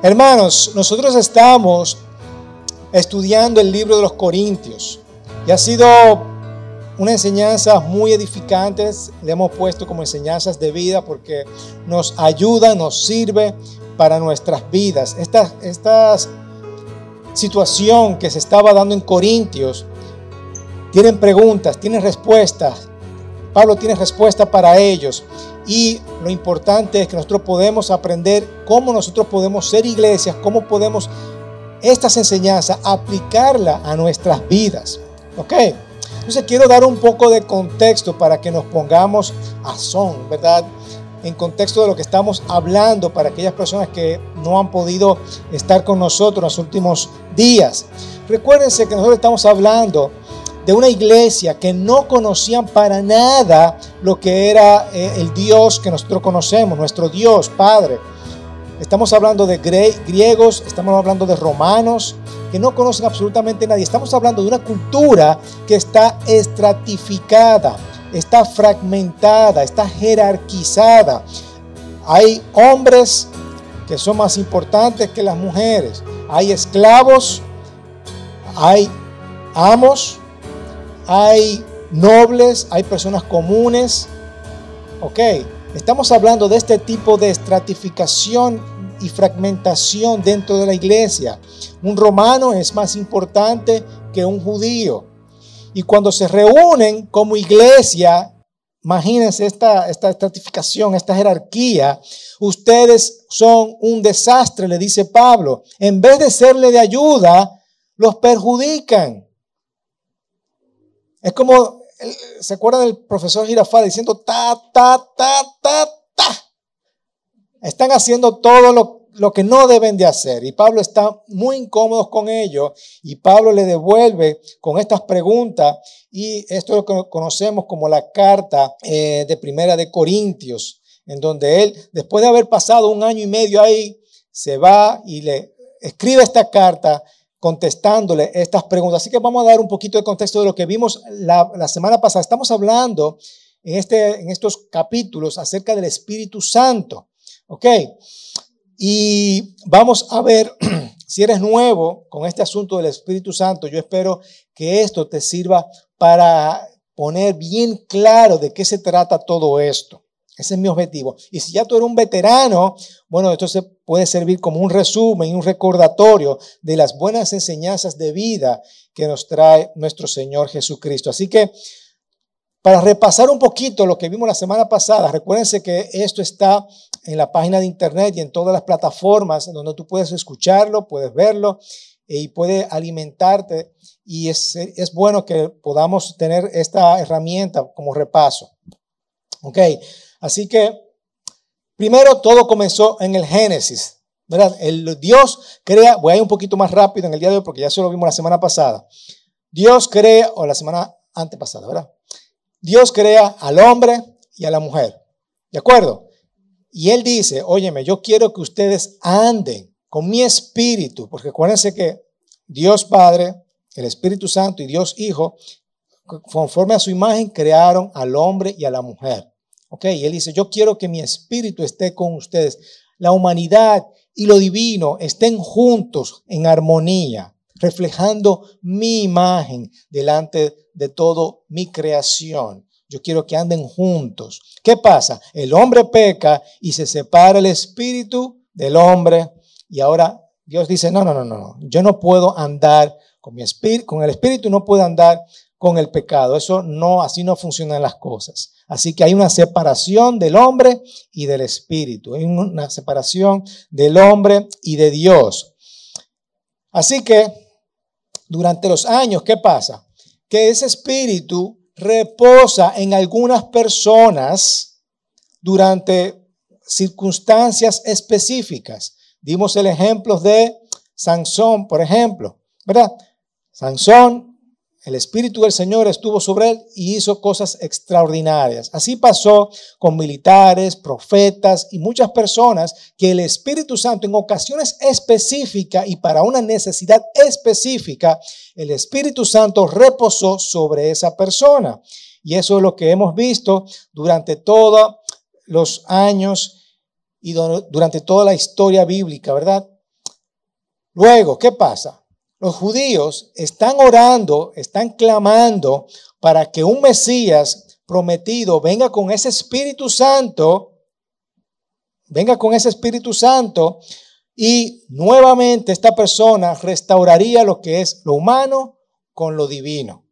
Hermanos, nosotros estamos estudiando el libro de los Corintios y ha sido una enseñanza muy edificante. Le hemos puesto como enseñanzas de vida porque nos ayuda, nos sirve para nuestras vidas. Esta, esta situación que se estaba dando en Corintios tienen preguntas, tienen respuestas. Pablo tiene respuesta para ellos. Y lo importante es que nosotros podemos aprender cómo nosotros podemos ser iglesias, cómo podemos estas enseñanzas aplicarla a nuestras vidas. ¿Ok? Entonces quiero dar un poco de contexto para que nos pongamos a son, ¿verdad? En contexto de lo que estamos hablando para aquellas personas que no han podido estar con nosotros en los últimos días. Recuérdense que nosotros estamos hablando de una iglesia que no conocían para nada lo que era eh, el Dios que nosotros conocemos, nuestro Dios Padre. Estamos hablando de griegos, estamos hablando de romanos, que no conocen absolutamente nadie. Estamos hablando de una cultura que está estratificada, está fragmentada, está jerarquizada. Hay hombres que son más importantes que las mujeres. Hay esclavos, hay amos, hay nobles, hay personas comunes. Ok, estamos hablando de este tipo de estratificación y fragmentación dentro de la iglesia. Un romano es más importante que un judío. Y cuando se reúnen como iglesia, imagínense esta, esta estratificación, esta jerarquía, ustedes son un desastre, le dice Pablo. En vez de serle de ayuda, los perjudican. Es como, ¿se acuerdan del profesor Girafal diciendo ta, ta, ta, ta, ta? Están haciendo todo lo, lo que no deben de hacer. Y Pablo está muy incómodo con ello. Y Pablo le devuelve con estas preguntas. Y esto es lo que conocemos como la carta eh, de Primera de Corintios, en donde él, después de haber pasado un año y medio ahí, se va y le escribe esta carta contestándole estas preguntas. Así que vamos a dar un poquito de contexto de lo que vimos la, semana pasada. Estamos hablando en, este, en estos capítulos acerca del Espíritu Santo. ¿Ok? Y vamos a ver, si eres nuevo con este asunto del Espíritu Santo, yo espero que esto te sirva para poner bien claro de qué se trata todo esto. Ese es mi objetivo. Y si ya tú eres un veterano, bueno, esto se puede servir como un resumen y un recordatorio de las buenas enseñanzas de vida que nos trae nuestro Señor Jesucristo. Así que, para repasar un poquito lo que vimos la semana pasada, recuérdense que esto está en la página de internet y en todas las plataformas donde tú puedes escucharlo, puedes verlo y puede alimentarte. Y es, es bueno que podamos tener esta herramienta como repaso. Ok. Así que, primero todo comenzó en el Génesis, ¿verdad? El Dios crea, voy a ir un poquito más rápido en el día de hoy porque ya se lo vimos la semana pasada. Dios crea, o la semana antepasada, ¿verdad? Dios crea al hombre y a la mujer, ¿de acuerdo? Y Él dice, óyeme, yo quiero que ustedes anden con mi espíritu, porque acuérdense que Dios Padre, el Espíritu Santo y Dios Hijo, conforme a su imagen, crearon al hombre y a la mujer. Ok, él dice, yo quiero que mi espíritu esté con ustedes. La humanidad y lo divino estén juntos en armonía, reflejando mi imagen delante de todo mi creación. Yo quiero que anden juntos. ¿Qué pasa? El hombre peca y se separa el espíritu del hombre. Y ahora Dios dice, no, no, no, no, yo no puedo andar con mi espíritu, con el espíritu no puedo andar con el pecado. Eso no, así no funcionan las cosas. Así que hay una separación del hombre y del espíritu. Hay una separación del hombre y de Dios. Así que durante los años, ¿qué pasa? Que ese espíritu reposa en algunas personas durante circunstancias específicas. Dimos el ejemplo de Sansón, por ejemplo, ¿verdad? Sansón el Espíritu del Señor estuvo sobre él y hizo cosas extraordinarias. Así pasó con militares, profetas y muchas personas que el Espíritu Santo en ocasiones específicas y para una necesidad específica, el Espíritu Santo reposó sobre esa persona. Y eso es lo que hemos visto durante todos los años y durante toda la historia bíblica, ¿verdad? Luego, ¿qué pasa? Los judíos están orando, están clamando para que un Mesías prometido venga con ese Espíritu Santo, venga con ese Espíritu Santo y nuevamente esta persona restauraría lo que es lo humano con lo divino.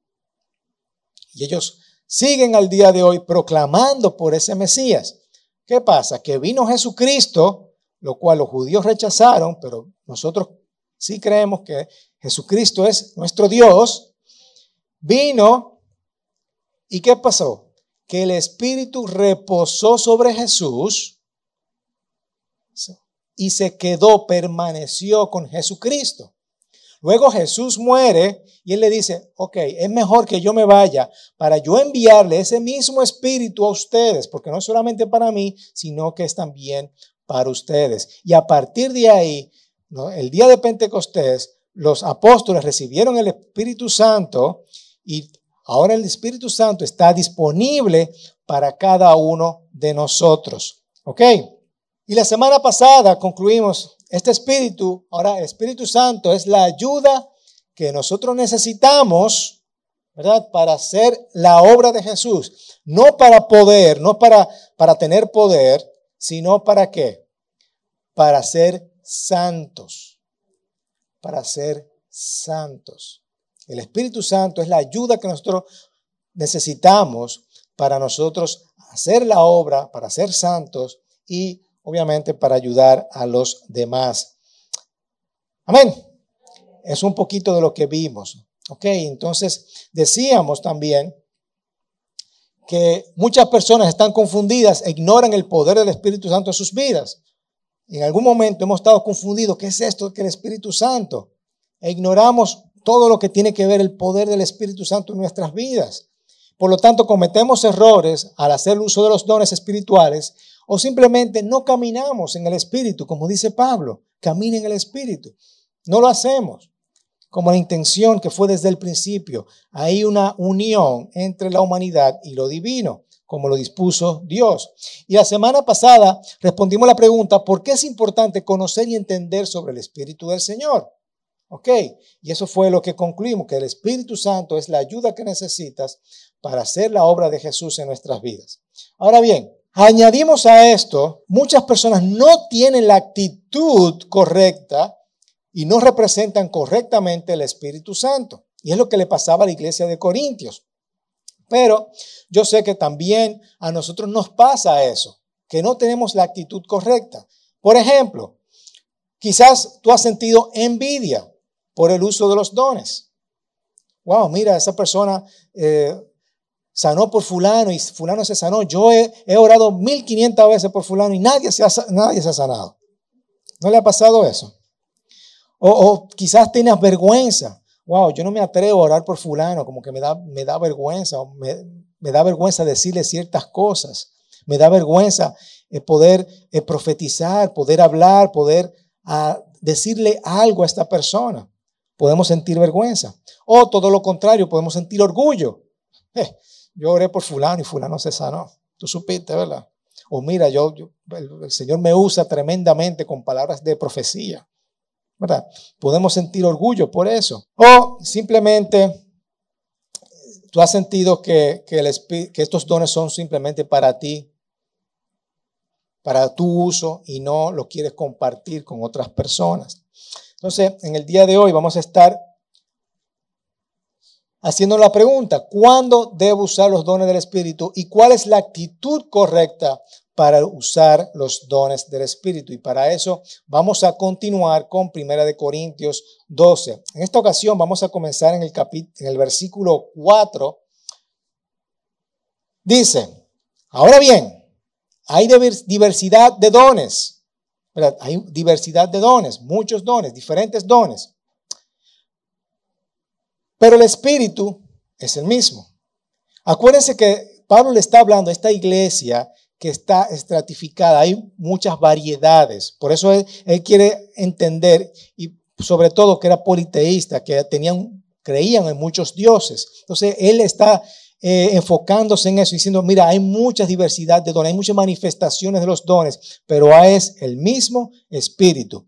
Y ellos siguen al día de hoy proclamando por ese Mesías. ¿Qué pasa? Que vino Jesucristo, lo cual los judíos rechazaron, pero nosotros sí creemos que Jesucristo es nuestro Dios. Vino y ¿qué pasó? Que el Espíritu reposó sobre Jesús y se quedó, permaneció con Jesucristo. Luego Jesús muere y él le dice, ok, es mejor que yo me vaya para yo enviarle ese mismo espíritu a ustedes, porque no solamente para mí, sino que es también para ustedes. Y a partir de ahí, el día de Pentecostés, los apóstoles recibieron el Espíritu Santo y ahora el Espíritu Santo está disponible para cada uno de nosotros. ¿Ok? Y la semana pasada concluimos, este Espíritu, ahora el Espíritu Santo es la ayuda que nosotros necesitamos, ¿verdad? Para hacer la obra de Jesús. No para poder, no para, para tener poder, sino para qué? Para ser santos. Para ser santos. El Espíritu Santo es la ayuda que nosotros necesitamos para nosotros hacer la obra, para ser santos y obviamente para ayudar a los demás. Amén. Es un poquito de lo que vimos. Ok, entonces decíamos también que muchas personas están confundidas e ignoran el poder del Espíritu Santo en sus vidas. En algún momento hemos estado confundidos. ¿Qué es esto que el Espíritu Santo? E ignoramos todo lo que tiene que ver el poder del Espíritu Santo en nuestras vidas. Por lo tanto, cometemos errores al hacer uso de los dones espirituales o simplemente no caminamos en el Espíritu, como dice Pablo, camina en el Espíritu. No lo hacemos como la intención que fue desde el principio. Hay una unión entre la humanidad y lo divino, como lo dispuso Dios. Y la semana pasada respondimos la pregunta, ¿por qué es importante conocer y entender sobre el Espíritu del Señor? ¿Ok? Y eso fue lo que concluimos, que el Espíritu Santo es la ayuda que necesitas para hacer la obra de Jesús en nuestras vidas. Ahora bien, Añadimos a esto, muchas personas no tienen la actitud correcta y no representan correctamente el Espíritu Santo. Y es lo que le pasaba a la iglesia de Corintios. Pero yo sé que también a nosotros nos pasa eso, que no tenemos la actitud correcta. Por ejemplo, quizás tú has sentido envidia por el uso de los dones. Wow, mira, esa persona eh, sanó por fulano y fulano se sanó. Yo he, orado 1500 veces por fulano y nadie se ha sanado. ¿No le ha pasado eso? O, quizás tienes vergüenza. Wow, yo no me atrevo a orar por fulano, como que me da, me da vergüenza, me, me da vergüenza decirle ciertas cosas. Me da vergüenza eh, poder eh, profetizar, poder hablar, poder ah, decirle algo a esta persona. Podemos sentir vergüenza. O todo lo contrario, podemos sentir orgullo. Eh, yo oré por fulano y fulano se sanó. Tú supiste, ¿verdad? O mira, yo, el, Señor me usa tremendamente con palabras de profecía. ¿Verdad? Podemos sentir orgullo por eso. O simplemente tú has sentido que, que, que estos dones son simplemente para ti, para tu uso y no lo quieres compartir con otras personas. Entonces, en el día de hoy vamos a estar haciendo la pregunta, ¿cuándo debo usar los dones del Espíritu y cuál es la actitud correcta para usar los dones del Espíritu? Y para eso vamos a continuar con Primera de Corintios 12. En esta ocasión vamos a comenzar en el, en el versículo 4. Dice, ahora bien, hay diversidad de dones. Hay diversidad de dones, muchos dones, diferentes dones. Pero el espíritu es el mismo. Acuérdense que Pablo le está hablando a esta iglesia que está estratificada, hay muchas variedades. Por eso él, quiere entender y sobre todo que era politeísta, que tenían, creían en muchos dioses. Entonces él está eh, enfocándose en eso, diciendo, mira, hay mucha diversidad de dones, hay muchas manifestaciones de los dones, pero es el mismo espíritu.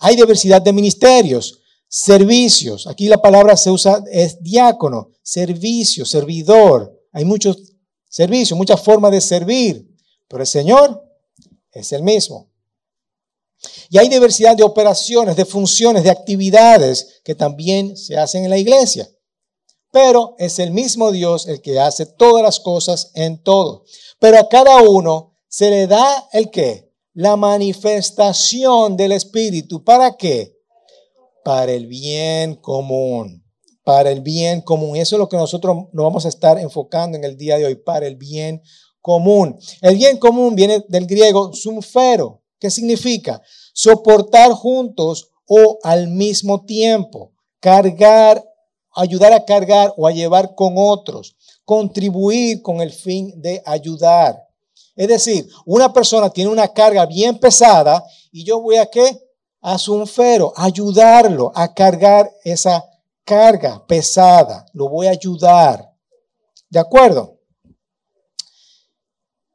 Hay diversidad de ministerios, servicios. Aquí la palabra se usa, es diácono, servicio, servidor. Hay muchos servicios, muchas formas de servir, pero el Señor es el mismo. Y hay diversidad de operaciones, de funciones, de actividades que también se hacen en la iglesia. Pero es el mismo Dios el que hace todas las cosas en todo. Pero a cada uno se le da el qué? La manifestación del Espíritu. ¿Para qué? Para el bien común. Para el bien común. Eso es lo que nosotros nos vamos a estar enfocando en el día de hoy. Para el bien común. El bien común viene del griego sumfero. ¿Qué significa? Soportar juntos o al mismo tiempo. Cargar, ayudar a cargar o a llevar con otros. Contribuir con el fin de ayudar. Es decir, una persona tiene una carga bien pesada y yo voy a qué? A sumfero, ayudarlo a cargar esa carga pesada. Lo voy a ayudar. ¿De acuerdo?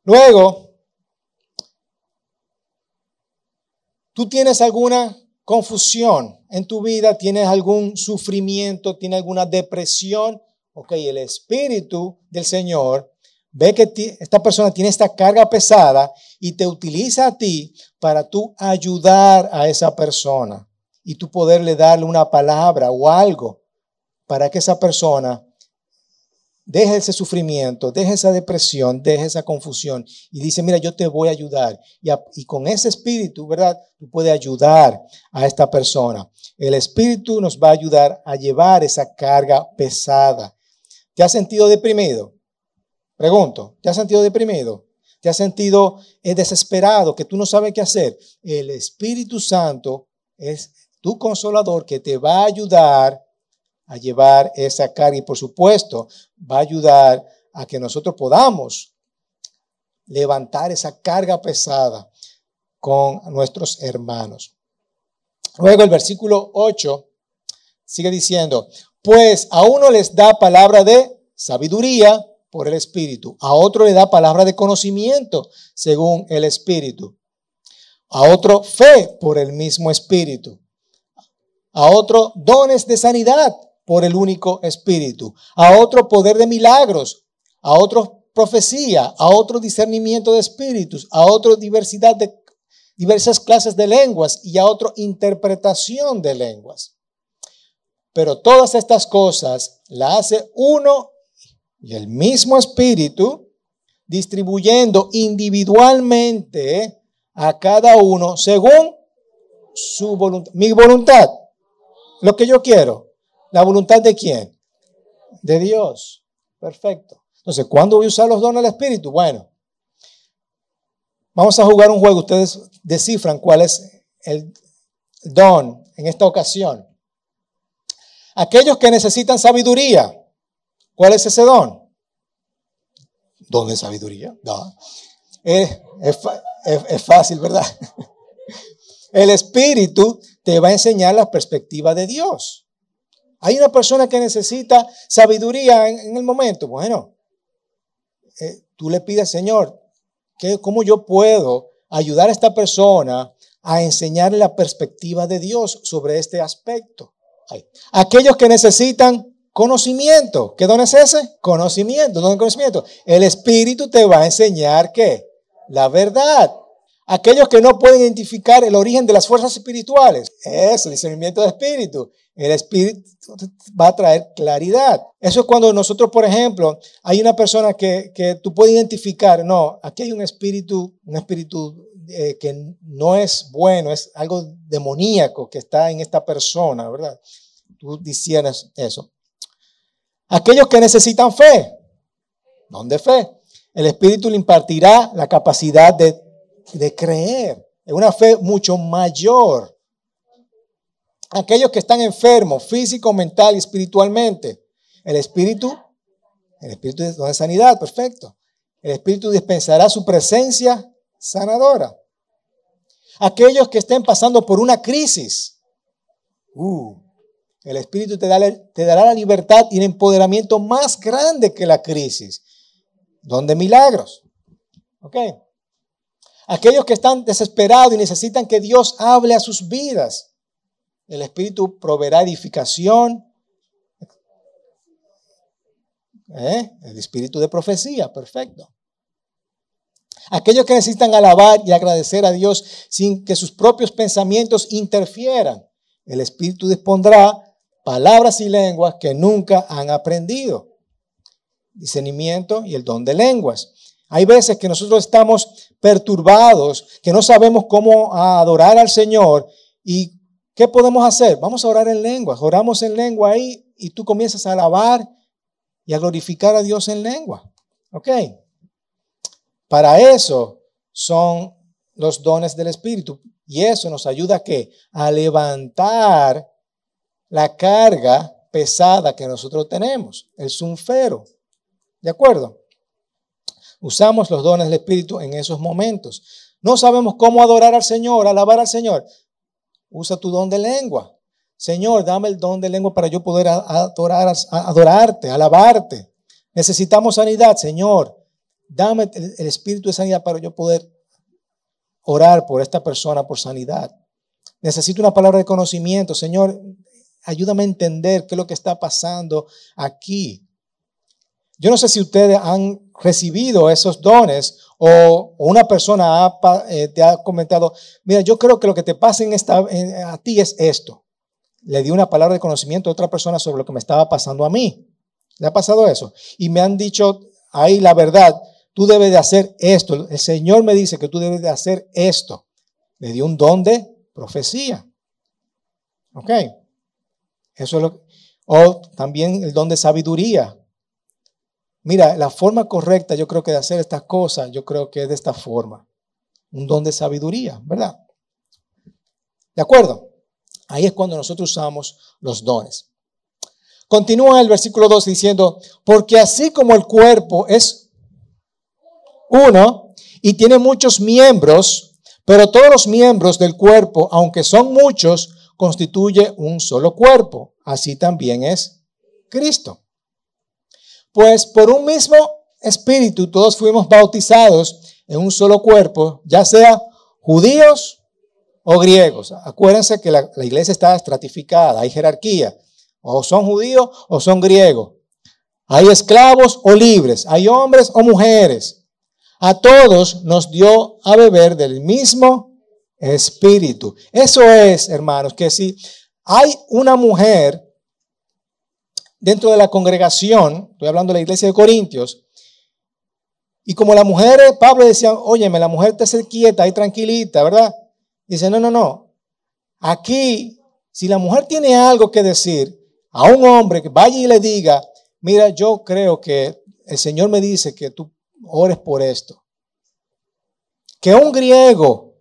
Luego, tú tienes alguna confusión en tu vida, tienes algún sufrimiento, tienes alguna depresión. Ok, el Espíritu del Señor ve que esta persona tiene esta carga pesada y te utiliza a ti para tú ayudar a esa persona y tú poderle darle una palabra o algo para que esa persona deje ese sufrimiento, deje esa depresión, deje esa confusión y dice, mira, yo te voy a ayudar. Y, y, con ese espíritu, ¿verdad? Tú puedes ayudar a esta persona. El espíritu nos va a ayudar a llevar esa carga pesada. ¿Te has sentido deprimido? Pregunto, ¿te has sentido deprimido? ¿Te has sentido eh, desesperado, que tú no sabes qué hacer? El Espíritu Santo es tu consolador que te va a ayudar a llevar esa carga y por supuesto va a ayudar a que nosotros podamos levantar esa carga pesada con nuestros hermanos. Luego el versículo 8 sigue diciendo, pues a uno les da palabra de sabiduría por el Espíritu, a otro le da palabra de conocimiento según el Espíritu, a otro fe por el mismo Espíritu, a otro dones de sanidad por el único espíritu, a otro poder de milagros, a otro profecía, a otro discernimiento de espíritus, a otro diversidad de diversas clases de lenguas. Y a otro interpretación de lenguas. Pero todas estas cosas la hace uno y el mismo espíritu distribuyendo individualmente a cada uno según su voluntad. Mi voluntad, lo que yo quiero. ¿La voluntad de quién? De Dios. Perfecto. Entonces, ¿cuándo voy a usar los dones del Espíritu? Bueno, vamos a jugar un juego. Ustedes descifran cuál es el don en esta ocasión. Aquellos que necesitan sabiduría, ¿cuál es ese don? Don de sabiduría. No. Es, es fácil, ¿verdad? El Espíritu te va a enseñar la perspectiva de Dios. Hay una persona que necesita sabiduría en, el momento. Bueno, eh, tú le pides, Señor, ¿cómo yo puedo ayudar a esta persona a enseñarle la perspectiva de Dios sobre este aspecto? Aquellos que necesitan conocimiento, ¿qué don es ese? Conocimiento, don conocimiento. El Espíritu te va a enseñar qué? La verdad. Aquellos que no pueden identificar el origen de las fuerzas espirituales, eso, discernimiento de espíritu. El espíritu va a traer claridad. Eso es cuando nosotros, por ejemplo, hay una persona que, que tú puedes identificar, no, aquí hay un espíritu, un espíritu eh, que no es bueno, es algo demoníaco que está en esta persona, ¿verdad? Tú disiernes eso. Aquellos que necesitan fe, ¿dónde fe? El espíritu le impartirá la capacidad de creer. Es una fe mucho mayor. Aquellos que están enfermos, físico, mental y espiritualmente. El espíritu, el espíritu de sanidad, perfecto. El espíritu dispensará su presencia sanadora. Aquellos que estén pasando por una crisis. Uh, el espíritu te, dará la libertad y el empoderamiento más grande que la crisis. Donde milagros. ¿Ok? Aquellos que están desesperados y necesitan que Dios hable a sus vidas. El Espíritu proveerá edificación. ¿Eh? El Espíritu de profecía, perfecto. Aquellos que necesitan alabar y agradecer a Dios sin que sus propios pensamientos interfieran. El Espíritu dispondrá palabras y lenguas que nunca han aprendido. Discernimiento y el don de lenguas. Hay veces que nosotros estamos perturbados, que no sabemos cómo adorar al Señor. ¿Y qué podemos hacer? Vamos a orar en lenguas. Oramos en lengua ahí y tú comienzas a alabar y a glorificar a Dios en lengua. ¿Ok? Para eso son los dones del Espíritu. Y eso nos ayuda a qué? A levantar la carga pesada que nosotros tenemos, el sunfero. ¿De acuerdo? Usamos los dones del Espíritu en esos momentos. No sabemos cómo adorar al Señor, alabar al Señor. Usa tu don de lengua. Señor, dame el don de lengua para yo poder adorar, adorarte, alabarte. Necesitamos sanidad, Señor. Dame el espíritu de sanidad para yo poder orar por esta persona por sanidad. Necesito una palabra de conocimiento. Señor, ayúdame a entender qué es lo que está pasando aquí. Yo no sé si ustedes han recibido esos dones o, una persona eh, te ha comentado, mira, yo creo que lo que te pasa a ti es esto. Le di una palabra de conocimiento a otra persona sobre lo que me estaba pasando a mí. ¿Le ha pasado eso? Y me han dicho ahí la verdad tú debes de hacer esto. El Señor me dice que tú debes de hacer esto. Le dio un don de profecía. ¿Ok? Eso es lo O también el don de sabiduría. Mira, la forma correcta yo creo que de hacer estas cosas, yo creo que es de esta forma. Un don de sabiduría, ¿verdad? ¿De acuerdo? Ahí es cuando nosotros usamos los dones. Continúa el versículo 2 diciendo, porque así como el cuerpo es uno y tiene muchos miembros, pero todos los miembros del cuerpo, aunque son muchos, constituye un solo cuerpo. Así también es Cristo. Pues por un mismo espíritu todos fuimos bautizados en un solo cuerpo, ya sea judíos o griegos. Acuérdense que la, iglesia está estratificada, hay jerarquía. O son judíos o son griegos. Hay esclavos o libres, hay hombres o mujeres a todos nos dio a beber del mismo espíritu. Eso es, hermanos, que si hay una mujer dentro de la congregación, estoy hablando de la iglesia de Corintios, y como la mujer, Pablo decía, óyeme, la mujer te ser quieta y tranquilita, ¿verdad? Dice, no, no, no. Aquí, si la mujer tiene algo que decir a un hombre que vaya y le diga, mira, yo creo que el Señor me dice que tú ores por esto. Que un griego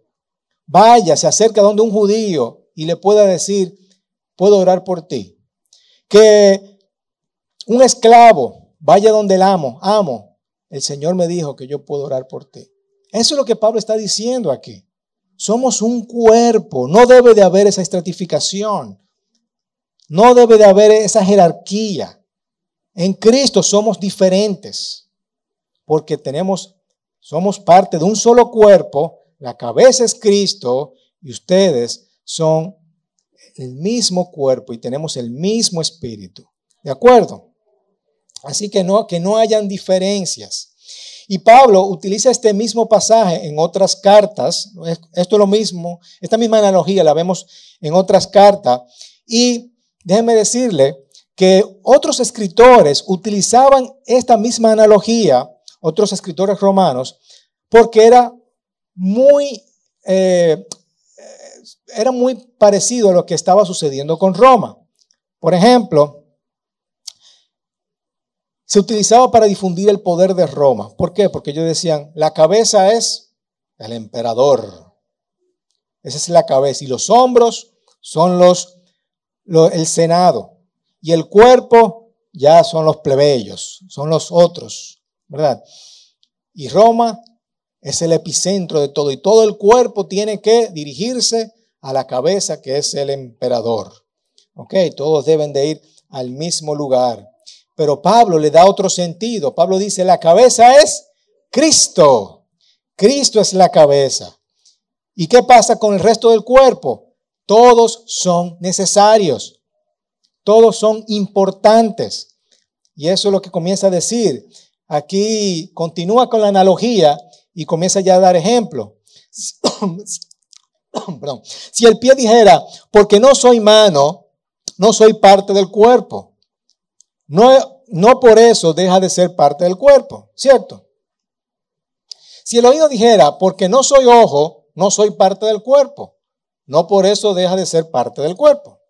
vaya, se acerque a donde un judío y le pueda decir, puedo orar por ti. Que un esclavo vaya donde el amo, amo, el Señor me dijo que yo puedo orar por ti. Eso es lo que Pablo está diciendo aquí. Somos un cuerpo, no debe de haber esa estratificación, no debe de haber esa jerarquía. En Cristo somos diferentes porque tenemos, somos parte de un solo cuerpo, la cabeza es Cristo y ustedes son el mismo cuerpo y tenemos el mismo espíritu. ¿De acuerdo? Así que no, que no hayan diferencias. Y Pablo utiliza este mismo pasaje en otras cartas. Esto es lo mismo, esta misma analogía la vemos en otras cartas. Y déjenme decirle que otros escritores utilizaban esta misma analogía otros escritores romanos, porque era muy, eh, era muy parecido a lo que estaba sucediendo con Roma. Por ejemplo, se utilizaba para difundir el poder de Roma. ¿Por qué? Porque ellos decían, la cabeza es el emperador. Esa es la cabeza. Y los hombros son los, el senado. Y el cuerpo ya son los plebeyos, son los otros. ¿verdad? Y Roma es el epicentro de todo y todo el cuerpo tiene que dirigirse a la cabeza que es el emperador. ¿Ok? Todos deben de ir al mismo lugar. Pero Pablo le da otro sentido. Pablo dice, la cabeza es Cristo. Cristo es la cabeza. ¿Y qué pasa con el resto del cuerpo? Todos son necesarios. Todos son importantes. Y eso es lo que comienza a decir. Aquí continúa con la analogía y comienza ya a dar ejemplo. Si el pie dijera, porque no soy mano, no soy parte del cuerpo. No, no por eso deja de ser parte del cuerpo, ¿cierto? Si el oído dijera, porque no soy ojo, no soy parte del cuerpo. No por eso deja de ser parte del cuerpo.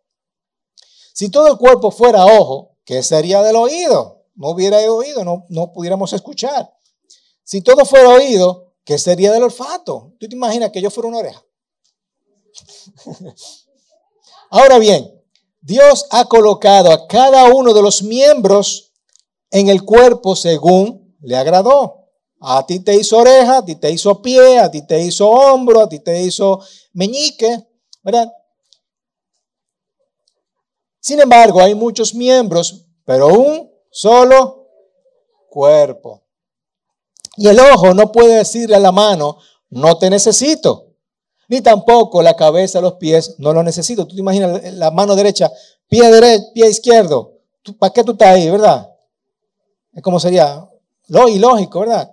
Si todo el cuerpo fuera ojo, ¿qué sería del oído? No hubiera oído, no, no pudiéramos escuchar. Si todo fuera oído, ¿qué sería del olfato? ¿Tú te imaginas que yo fuera una oreja? Ahora bien, Dios ha colocado a cada uno de los miembros en el cuerpo según le agradó. A ti te hizo oreja, a ti te hizo pie, a ti te hizo hombro, a ti te hizo meñique. Sin embargo, hay muchos miembros, pero un solo cuerpo. Y el ojo no puede decirle a la mano, no te necesito. Ni tampoco la cabeza, los pies, no lo necesito. Tú te imaginas la mano derecha, pie derecho, pie izquierdo. ¿Para qué tú estás ahí, verdad? Es como sería lo ilógico, ¿verdad?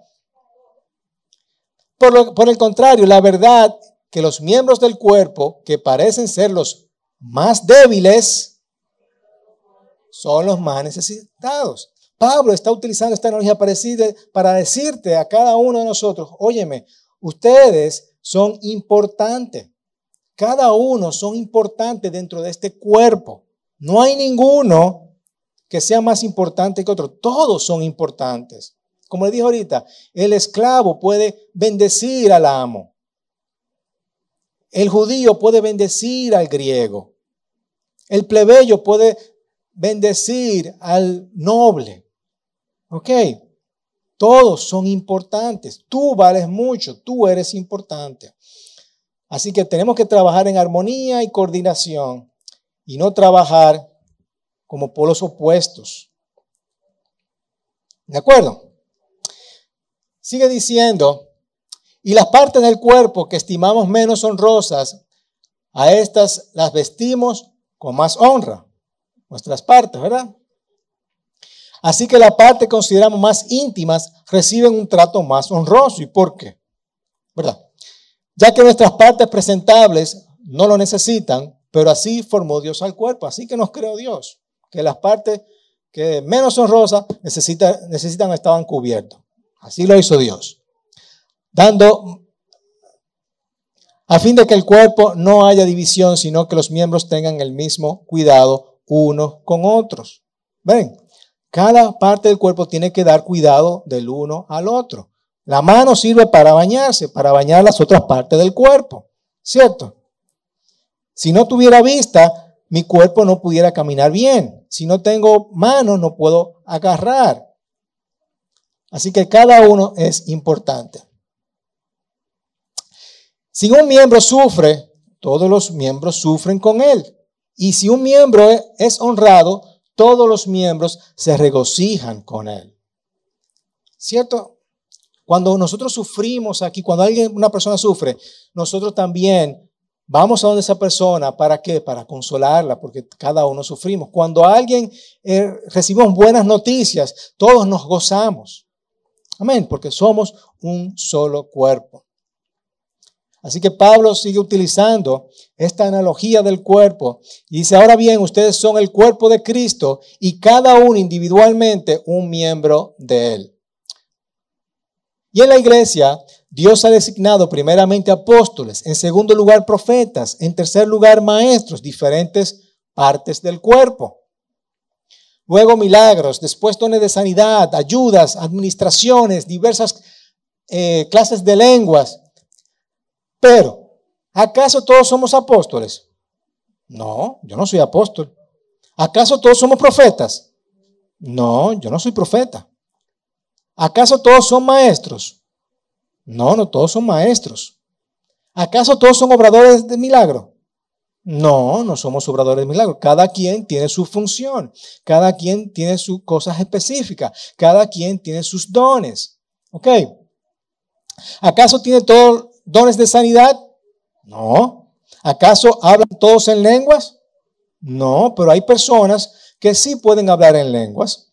Por, por el contrario, la verdad que los miembros del cuerpo que parecen ser los más débiles son los más necesitados. Pablo está utilizando esta analogía parecida para decirte a cada uno de nosotros, óyeme, ustedes son importantes. Cada uno son importantes dentro de este cuerpo. No hay ninguno que sea más importante que otro. Todos son importantes. Como le dije ahorita, el esclavo puede bendecir al amo. El judío puede bendecir al griego. El plebeyo puede bendecir al noble. ¿Ok? Todos son importantes. Tú vales mucho, tú eres importante. Así que tenemos que trabajar en armonía y coordinación y no trabajar como polos opuestos. ¿De acuerdo? Sigue diciendo, y las partes del cuerpo que estimamos menos honrosas, a estas las vestimos con más honra. Nuestras partes, ¿verdad? Así que la parte que consideramos más íntimas reciben un trato más honroso. ¿Y por qué? ¿Verdad? Ya que nuestras partes presentables no lo necesitan, pero así formó Dios al cuerpo, así que nos creó Dios, que las partes que menos honrosas necesitan, necesitan estaban cubiertos. Así lo hizo Dios. Dando a fin de que el cuerpo no haya división, sino que los miembros tengan el mismo cuidado unos con otros. ¿Ven? Cada parte del cuerpo tiene que dar cuidado del uno al otro. La mano sirve para bañarse, para bañar las otras partes del cuerpo, ¿cierto? Si no tuviera vista, mi cuerpo no pudiera caminar bien. Si no tengo manos, no puedo agarrar. Así que cada uno es importante. Si un miembro sufre, todos los miembros sufren con él. Y si un miembro es honrado, todos los miembros se regocijan con él. ¿Cierto? Cuando nosotros sufrimos aquí, cuando alguien, una persona sufre, nosotros también vamos a donde esa persona, ¿para qué? Para consolarla, porque cada uno sufrimos. Cuando alguien eh, recibimos buenas noticias, todos nos gozamos. Amén, porque somos un solo cuerpo. Así que Pablo sigue utilizando esta analogía del cuerpo y dice, ahora bien, ustedes son el cuerpo de Cristo y cada uno individualmente un miembro de él. Y en la iglesia, Dios ha designado primeramente apóstoles, en segundo lugar profetas, en tercer lugar maestros, diferentes partes del cuerpo. Luego milagros, después dones de sanidad, ayudas, administraciones, diversas eh, clases de lenguas pero, ¿acaso todos somos apóstoles? No, yo no soy apóstol. ¿Acaso todos somos profetas? No, yo no soy profeta. ¿Acaso todos son maestros? No, no todos son maestros. ¿Acaso todos son obradores de milagro? No, no somos obradores de milagro. Cada quien tiene su función, cada quien tiene sus cosas específicas, cada quien tiene sus dones. ¿Ok? ¿Acaso tiene todo dones de sanidad? No. ¿Acaso hablan todos en lenguas? No, pero hay personas que sí pueden hablar en lenguas.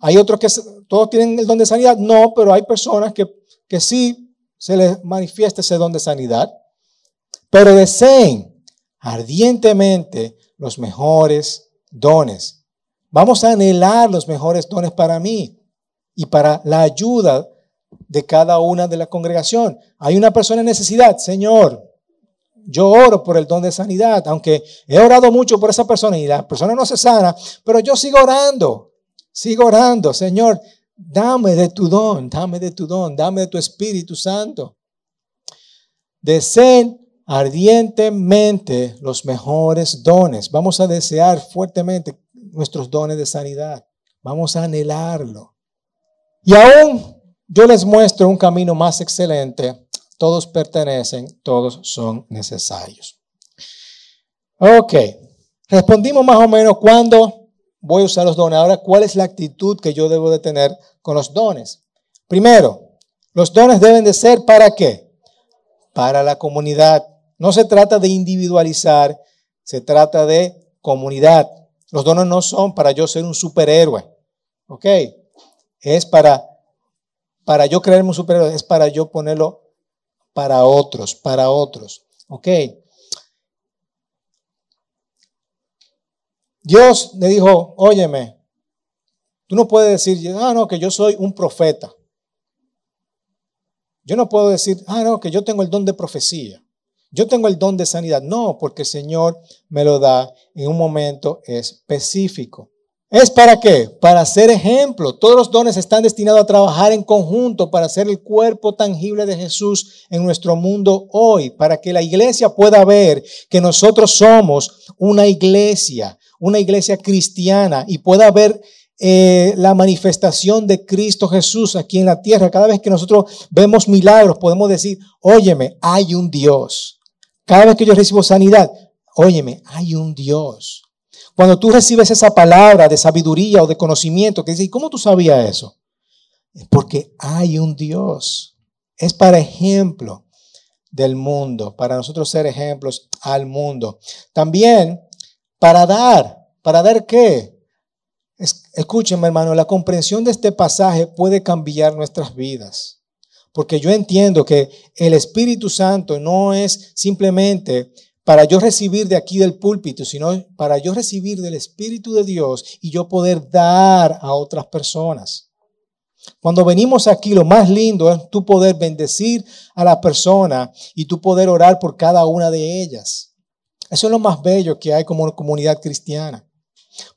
Hay otros que todos tienen el don de sanidad. No, pero hay personas que, que sí se les manifiesta ese don de sanidad. Pero deseen ardientemente los mejores dones. Vamos a anhelar los mejores dones para mí y para la ayuda de cada una de la congregación. Hay una persona en necesidad, Señor, yo oro por el don de sanidad, aunque he orado mucho por esa persona y la persona no se sana, pero yo sigo orando, sigo orando, Señor, dame de tu don, dame de tu don, dame de tu Espíritu Santo. Deseen ardientemente los mejores dones. Vamos a desear fuertemente nuestros dones de sanidad. Vamos a anhelarlo. Y aún yo les muestro un camino más excelente todos pertenecen, todos son necesarios. Ok, respondimos más o menos cuándo voy a usar los dones. Ahora, ¿cuál es la actitud que yo debo de tener con los dones? Primero, los dones deben de ser para qué? Para la comunidad. No se trata de individualizar, se trata de comunidad. Los dones no son para yo ser un superhéroe. ¿Ok? Es para, para yo creerme un superhéroe, es para yo ponerlo para otros, para otros. ¿Ok? Dios le dijo, óyeme, tú no puedes decir, ah, no, que yo soy un profeta. Yo no puedo decir, ah, no, que yo tengo el don de profecía. Yo tengo el don de sanidad. No, porque el Señor me lo da en un momento específico. ¿Es para qué? Para ser ejemplo. Todos los dones están destinados a trabajar en conjunto para ser el cuerpo tangible de Jesús en nuestro mundo hoy, para que la iglesia pueda ver que nosotros somos una iglesia, una iglesia cristiana y pueda ver eh, la manifestación de Cristo Jesús aquí en la tierra. Cada vez que nosotros vemos milagros, podemos decir, óyeme, hay un Dios. Cada vez que yo recibo sanidad, óyeme, hay un Dios. Cuando tú recibes esa palabra de sabiduría o de conocimiento, que dices, ¿y cómo tú sabías eso? Es porque hay un Dios. Es para ejemplo del mundo, para nosotros ser ejemplos al mundo. También para dar, ¿para dar qué? escúchenme hermano, la comprensión de este pasaje puede cambiar nuestras vidas. Porque yo entiendo que el Espíritu Santo no es simplemente para yo recibir de aquí del púlpito, sino para yo recibir del Espíritu de Dios y yo poder dar a otras personas. Cuando venimos aquí, lo más lindo es tu poder bendecir a la persona y tu poder orar por cada una de ellas. Eso es lo más bello que hay como comunidad cristiana.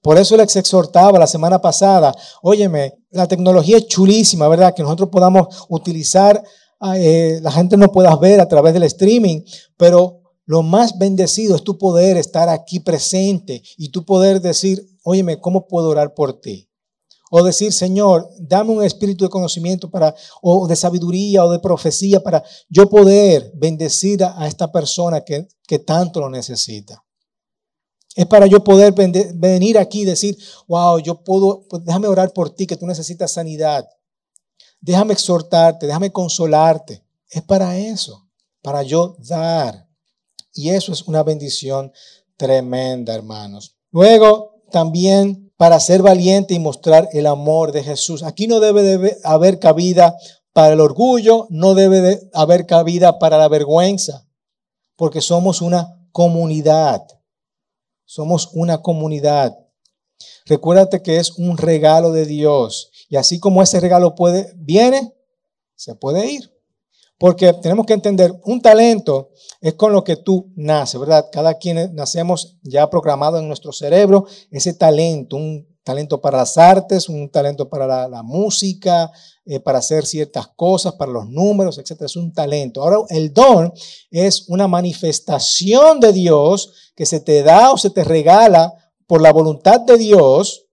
Por eso les exhortaba la semana pasada, óyeme, la tecnología es chulísima, ¿verdad? Que nosotros podamos utilizar, eh, la gente no pueda ver a través del streaming, pero lo más bendecido es tu poder estar aquí presente y tu poder decir, óyeme, ¿cómo puedo orar por ti? O decir, Señor, dame un espíritu de conocimiento para, o de sabiduría o de profecía para yo poder bendecir a, esta persona que, que tanto lo necesita. Es para yo poder venir aquí y decir, wow, yo puedo, pues, déjame orar por ti, que tú necesitas sanidad. Déjame exhortarte, déjame consolarte. Es para eso, para yo dar. Y eso es una bendición tremenda, hermanos. Luego, también para ser valiente y mostrar el amor de Jesús. Aquí no debe de haber cabida para el orgullo, no debe de haber cabida para la vergüenza, porque somos una comunidad. Somos una comunidad. Recuérdate que es un regalo de Dios. Y así como ese regalo puede, viene, se puede ir. Porque tenemos que entender, un talento es con lo que tú naces, ¿verdad? Cada quien nacemos ya programado en nuestro cerebro ese talento, un talento para las artes, un talento para la, música, eh, para hacer ciertas cosas, para los números, etc. Es un talento. Ahora, el don es una manifestación de Dios que se te da o se te regala por la voluntad de Dios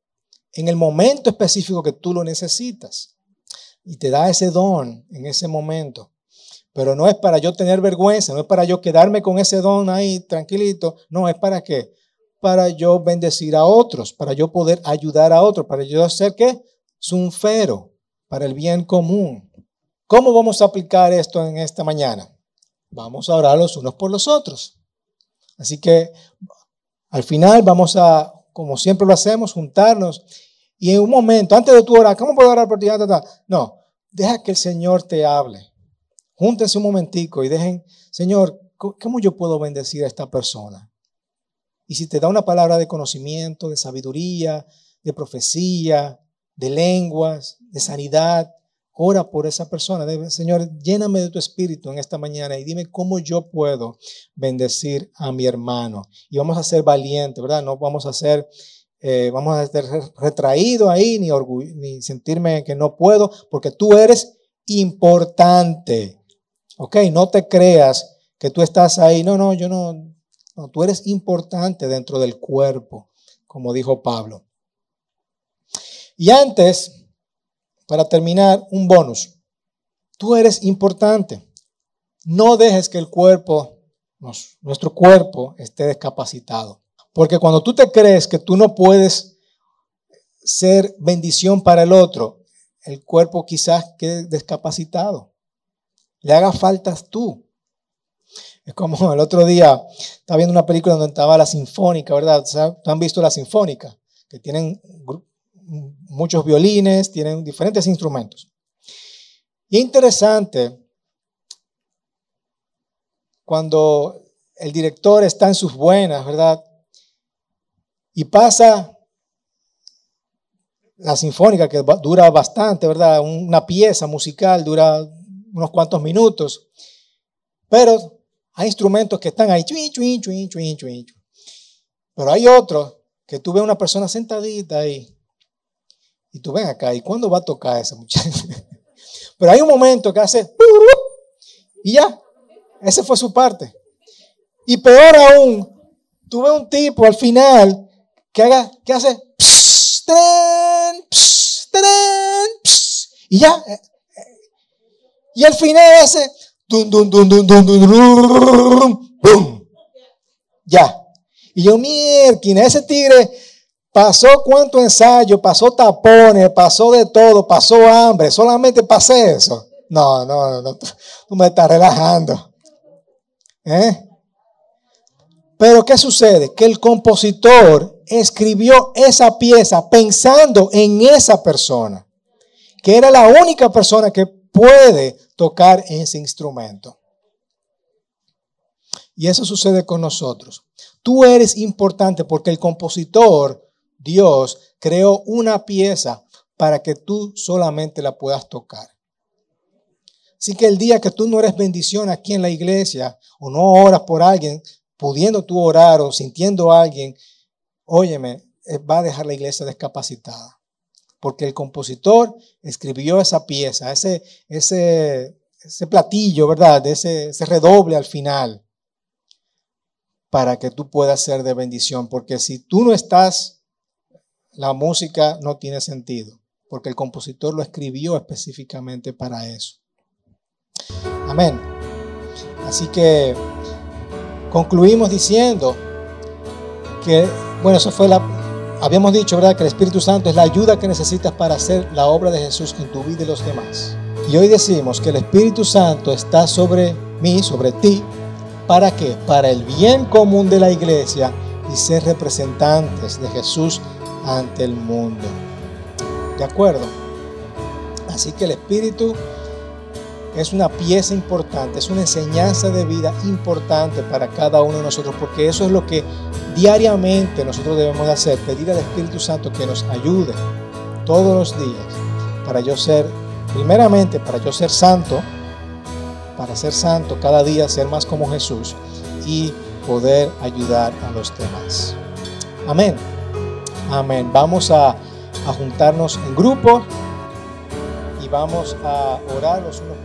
en el momento específico que tú lo necesitas. Y te da ese don en ese momento. Pero no es para yo tener vergüenza, no es para yo quedarme con ese don ahí tranquilito. No, es para qué? Para yo bendecir a otros, para yo poder ayudar a otros, para yo ser qué? Sunfero, para el bien común. ¿Cómo vamos a aplicar esto en esta mañana? Vamos a orar los unos por los otros. Así que al final vamos a, como siempre lo hacemos, juntarnos y en un momento, antes de tu orar, ¿cómo puedo orar por ti? No, deja que el Señor te hable. Júntense un momentico y dejen, Señor, ¿cómo yo puedo bendecir a esta persona? Y si te da una palabra de conocimiento, de sabiduría, de profecía, de lenguas, de sanidad, ora por esa persona. Señor, lléname de tu espíritu en esta mañana y dime cómo yo puedo bendecir a mi hermano. Y vamos a ser valientes, ¿verdad? No vamos a ser eh, vamos a estar retraído ahí, ni, ni sentirme que no puedo, porque tú eres importante. ¿Ok? No te creas que tú estás ahí. No, no, yo no. No, tú eres importante dentro del cuerpo, como dijo Pablo. Y antes, para terminar, un bonus. Tú eres importante. No dejes que el cuerpo, nuestro cuerpo, esté discapacitado. Porque cuando tú te crees que tú no puedes ser bendición para el otro, el cuerpo quizás quede discapacitado. Le haga faltas tú. Es como el otro día estaba viendo una película donde estaba la sinfónica, ¿verdad? ¿Tú han visto la sinfónica? Que tienen muchos violines, tienen diferentes instrumentos. Y es interesante cuando el director está en sus buenas, ¿verdad? Y pasa la sinfónica, que dura bastante, ¿verdad? Una pieza musical dura unos cuantos minutos. Pero hay instrumentos que están ahí, Pero hay otros que tú ves una persona sentadita ahí. Y tú ven acá, ¿y cuándo va a tocar esa muchacha? Pero hay un momento que hace. Y ya, esa fue su parte. Y peor aún, tú ves un tipo al final que haga, ¿qué hace? y ya. Y al final hace Ya. Y yo, mierda, ese tigre pasó cuánto ensayo, pasó tapones, pasó de todo, pasó hambre, solamente pasé eso. No, no, no, tú me estás relajando. ¿Eh? Pero ¿qué sucede? Que el compositor escribió esa pieza pensando en esa persona, que era la única persona que puede tocar ese instrumento. Y eso sucede con nosotros. Tú eres importante porque el compositor, Dios, creó una pieza para que tú solamente la puedas tocar. Así que el día que tú no eres bendición aquí en la iglesia o no oras por alguien, pudiendo tú orar o sintiendo a alguien, óyeme, eh, va a dejar la iglesia descapacitada. Porque el compositor escribió esa pieza, ese, ese, ese platillo, ¿verdad? Ese, ese redoble al final, para que tú puedas ser de bendición. Porque si tú no estás, la música no tiene sentido. Porque el compositor lo escribió específicamente para eso. Amén. Así que concluimos diciendo que, bueno, eso fue la, habíamos dicho, ¿verdad? Que el Espíritu Santo es la ayuda que necesitas para hacer la obra de Jesús en tu vida y los demás. Y hoy decimos que el Espíritu Santo está sobre mí, sobre ti, ¿para qué? Para el bien común de la iglesia y ser representantes de Jesús ante el mundo. ¿De acuerdo? Así que el Espíritu es una pieza importante, es una enseñanza de vida importante para cada uno de nosotros, porque eso es lo que diariamente nosotros debemos de hacer, pedir al Espíritu Santo que nos ayude todos los días para yo ser, primeramente para yo ser santo, para ser santo cada día, ser más como Jesús y poder ayudar a los demás. Amén. Amén. Vamos a, a juntarnos en grupo vamos a orar los unos.